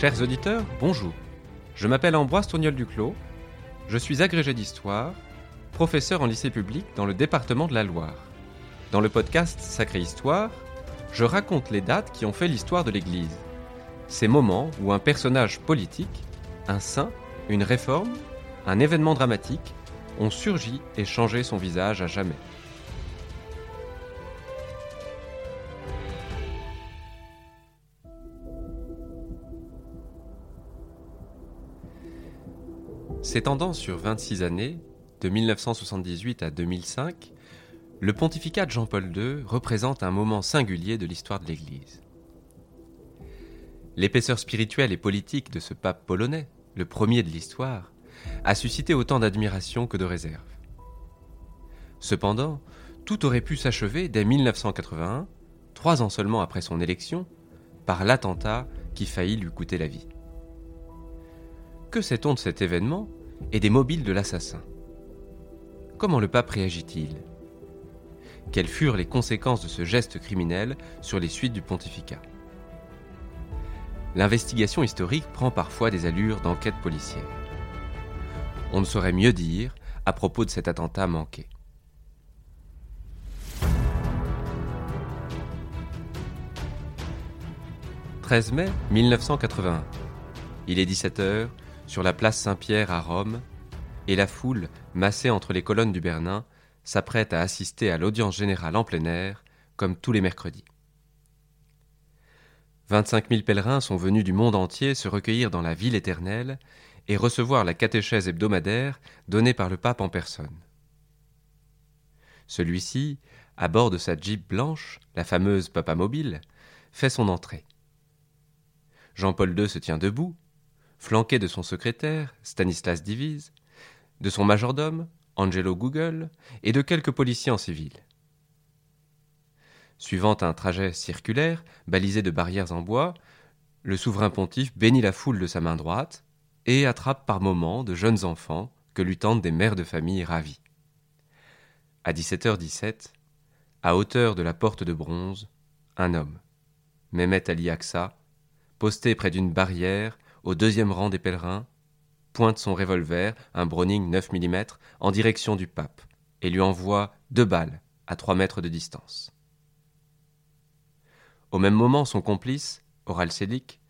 Chers auditeurs, bonjour. Je m'appelle Ambroise Tourniol Duclos. Je suis agrégé d'histoire, professeur en lycée public dans le département de la Loire. Dans le podcast Sacrée Histoire, je raconte les dates qui ont fait l'histoire de l'Église. Ces moments où un personnage politique, un saint, une réforme, un événement dramatique ont surgi et changé son visage à jamais. S'étendant sur 26 années, de 1978 à 2005, le pontificat de Jean-Paul II représente un moment singulier de l'histoire de l'Église. L'épaisseur spirituelle et politique de ce pape polonais, le premier de l'histoire, a suscité autant d'admiration que de réserve. Cependant, tout aurait pu s'achever dès 1981, trois ans seulement après son élection, par l'attentat qui faillit lui coûter la vie. Que sait-on de cet événement? Et des mobiles de l'assassin Comment le pape réagit-il? Quelles furent les conséquences de ce geste criminel sur les suites du pontificat? L'investigation historique prend parfois des allures d'enquête policière. On ne saurait mieux dire à propos de cet attentat manqué. « 13 mai 1981. Il est 17h, sur la place Saint-Pierre à Rome, et la foule, massée entre les colonnes du Bernin, s'apprête à assister à l'audience générale en plein air, comme tous les mercredis. 25 000 pèlerins sont venus du monde entier se recueillir dans la ville éternelle et recevoir la catéchèse hebdomadaire donnée par le pape en personne. Celui-ci, à bord de sa Jeep blanche, la fameuse Papa Mobile, fait son entrée. Jean-Paul II se tient debout, flanqué de son secrétaire, Stanislas Divise, de son majordome, Angelo Google, et de quelques policiers en civil. Suivant un trajet circulaire, balisé de barrières en bois, le souverain pontife bénit la foule de sa main droite et attrape par moments de jeunes enfants que lui tendent des mères de famille ravies. À 17h17, à hauteur de la porte de bronze, un homme, Mehmet Ali Aksa, posté près d'une barrière, au deuxième rang des pèlerins, pointe son revolver, un Browning 9 mm, en direction du pape, et lui envoie deux balles à trois mètres de distance. Au même moment, son complice, Oral Selik,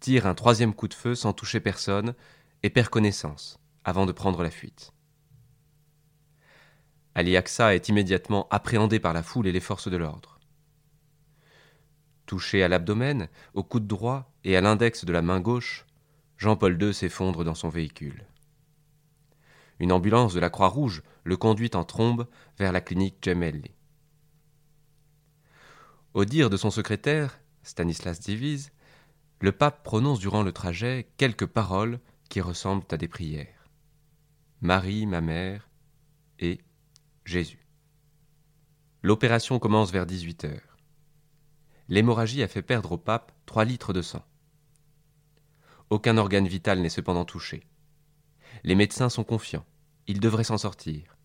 tire un troisième coup de feu sans toucher personne et perd connaissance avant de prendre la fuite. Ali Aksa est immédiatement appréhendé par la foule et les forces de l'ordre. Touché à l'abdomen, au coude droit et à l'index de la main gauche, Jean-Paul II s'effondre dans son véhicule. Une ambulance de la Croix-Rouge le conduit en trombe vers la clinique Gemelli. Au dire de son secrétaire, Stanislas Divise, le pape prononce durant le trajet quelques paroles qui ressemblent à des prières. Marie, ma mère, et Jésus. L'opération commence vers 18 heures. L'hémorragie a fait perdre au pape trois litres de sang. Aucun organe vital n'est cependant touché. Les médecins sont confiants. Il devrait s'en sortir.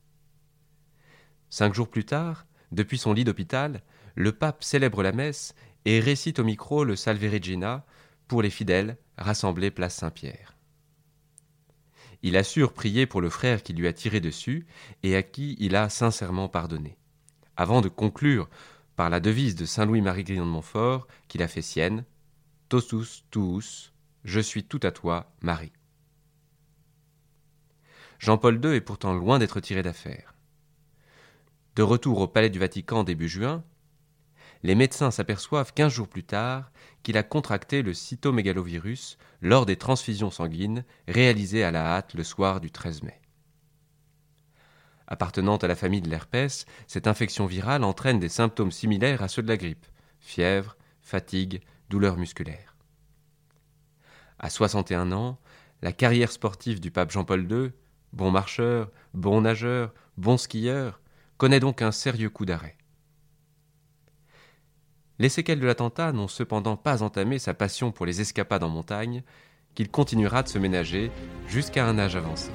Cinq jours plus tard, depuis son lit d'hôpital, le pape célèbre la messe et récite au micro le Salve Regina pour les fidèles rassemblés place Saint-Pierre. Il assure prier pour le frère qui lui a tiré dessus et à qui il a sincèrement pardonné, avant de conclure par la devise de Saint Louis-Marie Grignon de Montfort qu'il a fait sienne Tosus tuus, je suis tout à toi, Marie. Jean-Paul II est pourtant loin d'être tiré d'affaire. De retour au palais du Vatican début juin, les médecins s'aperçoivent quinze jours plus tard qu'il a contracté le cytomégalovirus lors des transfusions sanguines réalisées à la hâte le soir du 13 mai. Appartenant à la famille de l'herpès, cette infection virale entraîne des symptômes similaires à ceux de la grippe fièvre, fatigue, douleurs musculaires. À 61 ans, la carrière sportive du pape Jean-Paul II, bon marcheur, bon nageur, bon skieur, connaît donc un sérieux coup d'arrêt. Les séquelles de l'attentat n'ont cependant pas entamé sa passion pour les escapades en montagne, qu'il continuera de se ménager jusqu'à un âge avancé.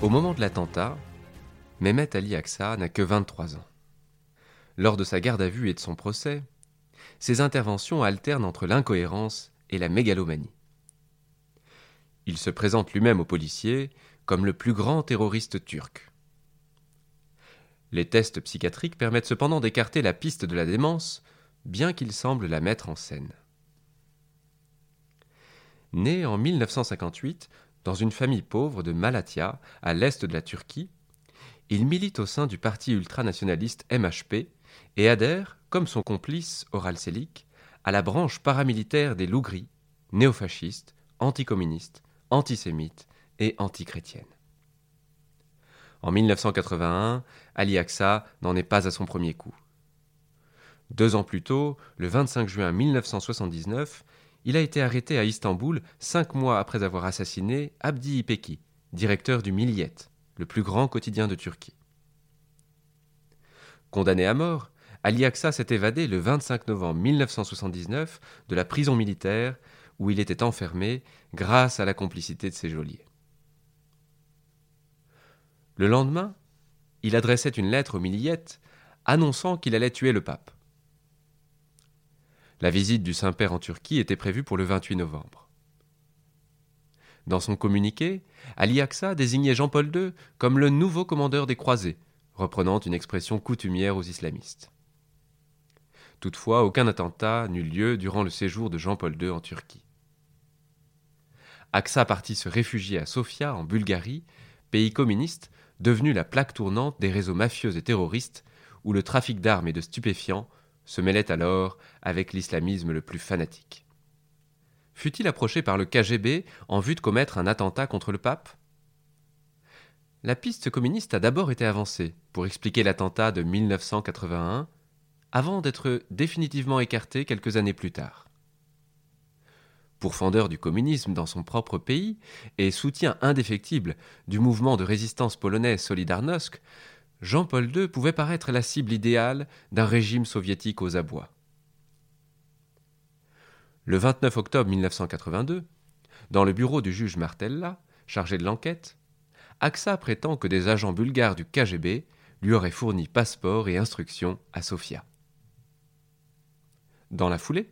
Au moment de l'attentat, Mehmet Ali Aksa n'a que 23 ans. Lors de sa garde à vue et de son procès, ses interventions alternent entre l'incohérence et la mégalomanie. Il se présente lui-même aux policiers comme le plus grand terroriste turc. Les tests psychiatriques permettent cependant d'écarter la piste de la démence, bien qu'il semble la mettre en scène. Né en 1958 dans une famille pauvre de Malatya, à l'est de la Turquie, il milite au sein du parti ultranationaliste MHP et adhère, comme son complice Oral Selik, à la branche paramilitaire des Lougris, néofascistes, anticommunistes, antisémites et antichrétiennes. En 1981, Ali Aksa n'en est pas à son premier coup. Deux ans plus tôt, le 25 juin 1979, il a été arrêté à Istanbul cinq mois après avoir assassiné Abdi İpeki, directeur du Milliyet, le plus grand quotidien de Turquie. Condamné à mort, Ali Aksa s'est évadé le 25 novembre 1979 de la prison militaire où il était enfermé grâce à la complicité de ses geôliers. Le lendemain, il adressait une lettre au Milliyet annonçant qu'il allait tuer le pape. La visite du Saint-Père en Turquie était prévue pour le 28 novembre. Dans son communiqué, Ali Aksa désignait Jean-Paul II comme le nouveau commandeur des croisés, reprenant une expression coutumière aux islamistes. Toutefois, aucun attentat n'eut lieu durant le séjour de Jean-Paul II en Turquie. Aksa partit se réfugier à Sofia, en Bulgarie, pays communiste devenu la plaque tournante des réseaux mafieux et terroristes, où le trafic d'armes et de stupéfiants se mêlait alors avec l'islamisme le plus fanatique. Fut-il approché par le KGB en vue de commettre un attentat contre le pape? La piste communiste a d'abord été avancée pour expliquer l'attentat de 1981 avant d'être définitivement écarté quelques années plus tard. Pourfendeur du communisme dans son propre pays et soutien indéfectible du mouvement de résistance polonais Solidarnosc, Jean-Paul II pouvait paraître la cible idéale d'un régime soviétique aux abois. Le 29 octobre 1982, dans le bureau du juge Martella, chargé de l'enquête, AXA prétend que des agents bulgares du KGB lui auraient fourni passeport et instructions à Sofia. Dans la foulée,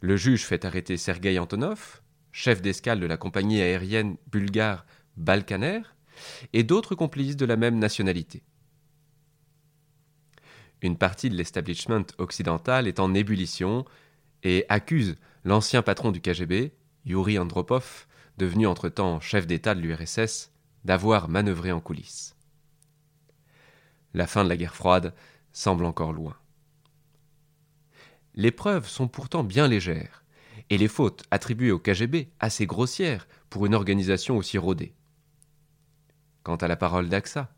le juge fait arrêter Sergei Antonov, chef d'escale de la compagnie aérienne bulgare Balkaner, et d'autres complices de la même nationalité. Une partie de l'establishment occidental est en ébullition et accuse l'ancien patron du KGB, Yuri Andropov, devenu entre-temps chef d'État de l'URSS, d'avoir manœuvré en coulisses. La fin de la guerre froide semble encore loin. Les preuves sont pourtant bien légères, et les fautes attribuées au KGB assez grossières pour une organisation aussi rodée. Quant à la parole d'Axa,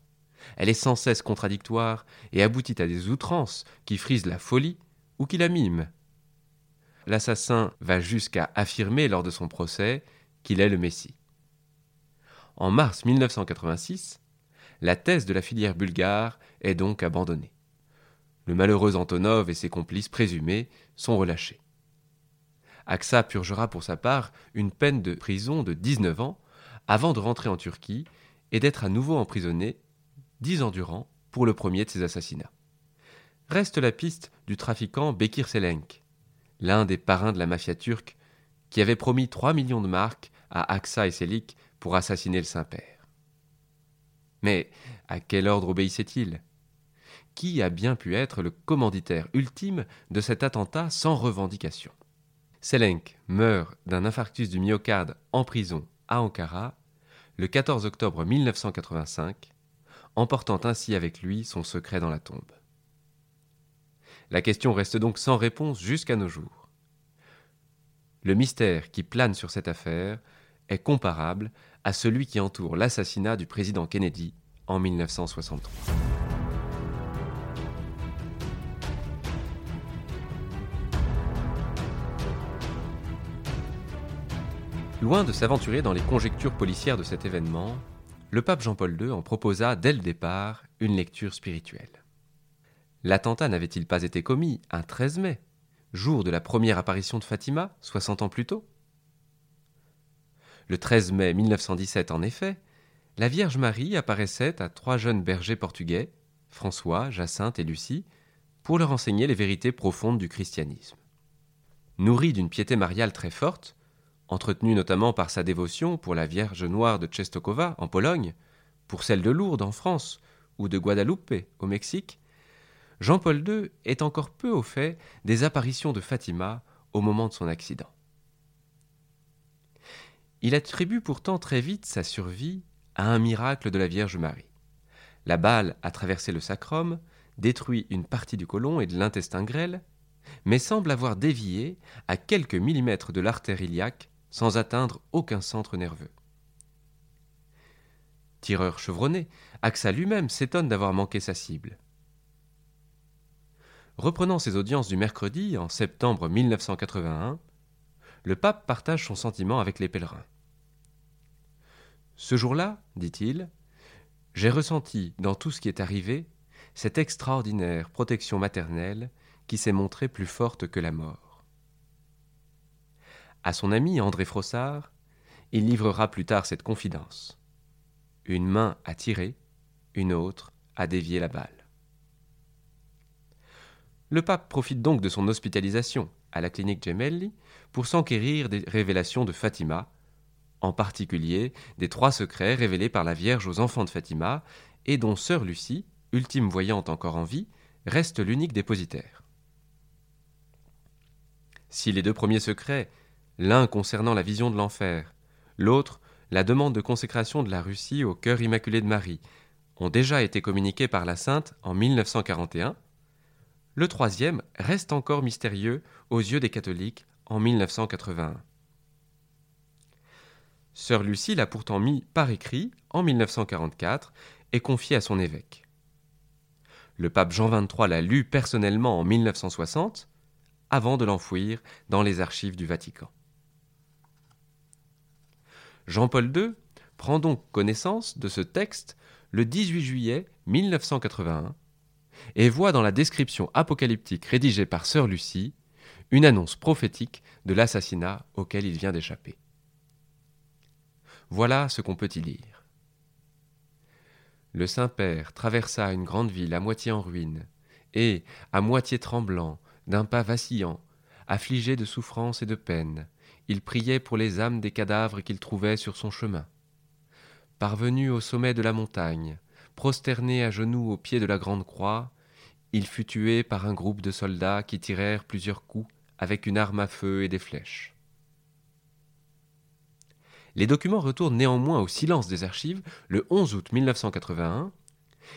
elle est sans cesse contradictoire et aboutit à des outrances qui frisent la folie ou qui la miment. L'assassin va jusqu'à affirmer lors de son procès qu'il est le Messie. En mars 1986, la thèse de la filière bulgare est donc abandonnée le malheureux Antonov et ses complices présumés sont relâchés. Aksa purgera pour sa part une peine de prison de 19 ans avant de rentrer en Turquie et d'être à nouveau emprisonné dix ans durant pour le premier de ses assassinats. Reste la piste du trafiquant Bekir Selenk, l'un des parrains de la mafia turque, qui avait promis 3 millions de marques à Aksa et Selik pour assassiner le Saint-Père. Mais à quel ordre obéissait-il? Qui a bien pu être le commanditaire ultime de cet attentat sans revendication? Selenk meurt d'un infarctus du myocarde en prison à Ankara le 14 octobre 1985, emportant ainsi avec lui son secret dans la tombe. La question reste donc sans réponse jusqu'à nos jours. Le mystère qui plane sur cette affaire est comparable à celui qui entoure l'assassinat du président Kennedy en 1963. Loin de s'aventurer dans les conjectures policières de cet événement, le pape Jean-Paul II en proposa dès le départ une lecture spirituelle. L'attentat n'avait-il pas été commis un 13 mai, jour de la première apparition de Fatima, 60 ans plus tôt? Le 13 mai 1917, en effet, la Vierge Marie apparaissait à trois jeunes bergers portugais, François, Jacinthe et Lucie, pour leur enseigner les vérités profondes du christianisme. Nourri d'une piété mariale très forte, entretenue notamment par sa dévotion pour la Vierge Noire de Czestochowa en Pologne, pour celle de Lourdes en France ou de Guadalupe au Mexique, Jean-Paul II est encore peu au fait des apparitions de Fatima au moment de son accident. Il attribue pourtant très vite sa survie à un miracle de la Vierge Marie. La balle a traversé le sacrum, détruit une partie du côlon et de l'intestin grêle, mais semble avoir dévié à quelques millimètres de l'artère iliaque sans atteindre aucun centre nerveux. Tireur chevronné, Axa lui-même s'étonne d'avoir manqué sa cible. Reprenant ses audiences du mercredi en septembre 1981, le pape partage son sentiment avec les pèlerins. Ce jour-là, dit-il, j'ai ressenti dans tout ce qui est arrivé cette extraordinaire protection maternelle qui s'est montrée plus forte que la mort. À son ami André Frossard, il livrera plus tard cette confidence. Une main a tiré, une autre a dévié la balle. Le pape profite donc de son hospitalisation à la clinique Gemelli pour s'enquérir des révélations de Fatima, en particulier des trois secrets révélés par la Vierge aux enfants de Fatima et dont sœur Lucie, ultime voyante encore en vie, reste l'unique dépositaire. Si les deux premiers secrets, l'un concernant la vision de l'enfer, l'autre la demande de consécration de la Russie au cœur immaculé de Marie, ont déjà été communiqués par la Sainte en 1941, le troisième reste encore mystérieux aux yeux des catholiques en 1981. Sœur Lucie l'a pourtant mis par écrit en 1944 et confié à son évêque. Le pape Jean XXIII l'a lu personnellement en 1960 avant de l'enfouir dans les archives du Vatican. Jean-Paul II prend donc connaissance de ce texte le 18 juillet 1981 et voit dans la description apocalyptique rédigée par sœur Lucie une annonce prophétique de l'assassinat auquel il vient d'échapper. Voilà ce qu'on peut y lire. Le Saint-Père traversa une grande ville à moitié en ruine, et, à moitié tremblant, d'un pas vacillant, affligé de souffrance et de peine, il priait pour les âmes des cadavres qu'il trouvait sur son chemin. Parvenu au sommet de la montagne, prosterné à genoux au pied de la grande croix, il fut tué par un groupe de soldats qui tirèrent plusieurs coups avec une arme à feu et des flèches. Les documents retournent néanmoins au silence des archives le 11 août 1981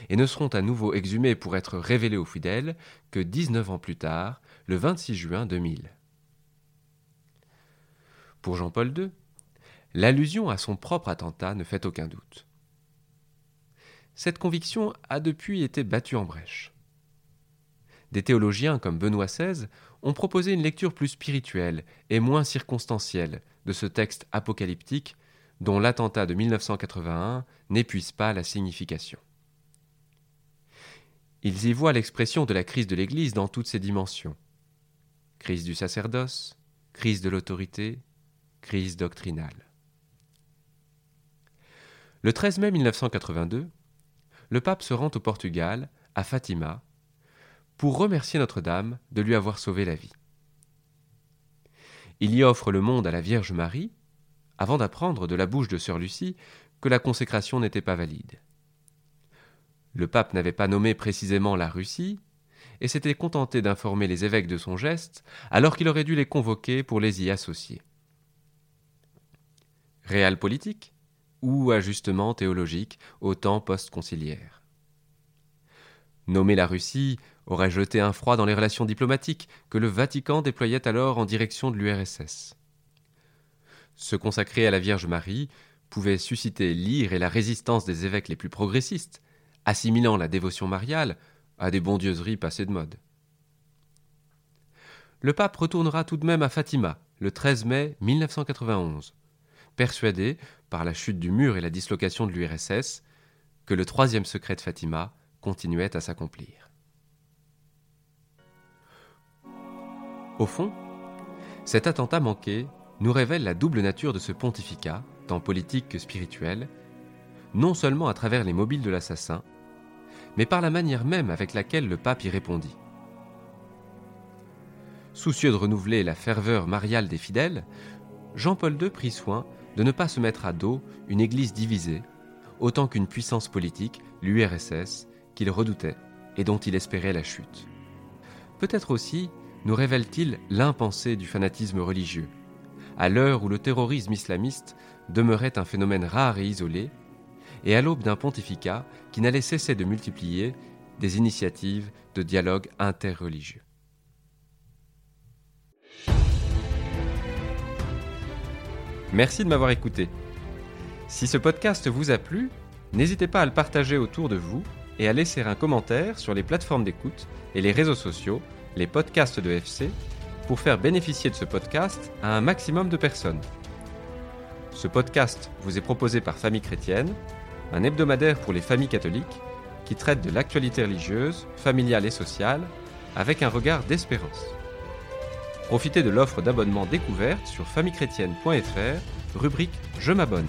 et ne seront à nouveau exhumés pour être révélés aux fidèles que 19 ans plus tard, le 26 juin 2000. Pour Jean-Paul II, l'allusion à son propre attentat ne fait aucun doute. Cette conviction a depuis été battue en brèche. Des théologiens comme Benoît XVI ont proposé une lecture plus spirituelle et moins circonstancielle de ce texte apocalyptique dont l'attentat de 1981 n'épuise pas la signification. Ils y voient l'expression de la crise de l'Église dans toutes ses dimensions. Crise du sacerdoce, crise de l'autorité, crise doctrinale. Le 13 mai 1982, le pape se rend au Portugal, à Fatima, pour remercier Notre-Dame de lui avoir sauvé la vie. Il y offre le monde à la Vierge Marie, avant d'apprendre de la bouche de sœur Lucie que la consécration n'était pas valide. Le pape n'avait pas nommé précisément la Russie, et s'était contenté d'informer les évêques de son geste, alors qu'il aurait dû les convoquer pour les y associer. Réal politique ou ajustement théologique au temps post-conciliaire Nommer la Russie aurait jeté un froid dans les relations diplomatiques que le Vatican déployait alors en direction de l'URSS. Se consacrer à la Vierge Marie pouvait susciter l'ire et la résistance des évêques les plus progressistes, assimilant la dévotion mariale à des bondieuseries passées de mode. Le pape retournera tout de même à Fatima le 13 mai 1991, persuadé, par la chute du mur et la dislocation de l'URSS, que le troisième secret de Fatima continuait à s'accomplir. Au fond, cet attentat manqué nous révèle la double nature de ce pontificat, tant politique que spirituel, non seulement à travers les mobiles de l'assassin, mais par la manière même avec laquelle le pape y répondit. soucieux de renouveler la ferveur mariale des fidèles, Jean-Paul II prit soin de ne pas se mettre à dos une Église divisée, autant qu'une puissance politique, l'URSS, qu'il redoutait et dont il espérait la chute. Peut-être aussi nous révèle-t-il l'impensé du fanatisme religieux, à l'heure où le terrorisme islamiste demeurait un phénomène rare et isolé, et à l'aube d'un pontificat qui n'allait cesser de multiplier des initiatives de dialogue interreligieux. Merci de m'avoir écouté. Si ce podcast vous a plu, n'hésitez pas à le partager autour de vous et à laisser un commentaire sur les plateformes d'écoute et les réseaux sociaux, les podcasts de FC, pour faire bénéficier de ce podcast à un maximum de personnes. Ce podcast vous est proposé par Famille Chrétienne, un hebdomadaire pour les familles catholiques qui traite de l'actualité religieuse, familiale et sociale avec un regard d'espérance. Profitez de l'offre d'abonnement découverte sur famillechrétienne.fr, rubrique Je m'abonne.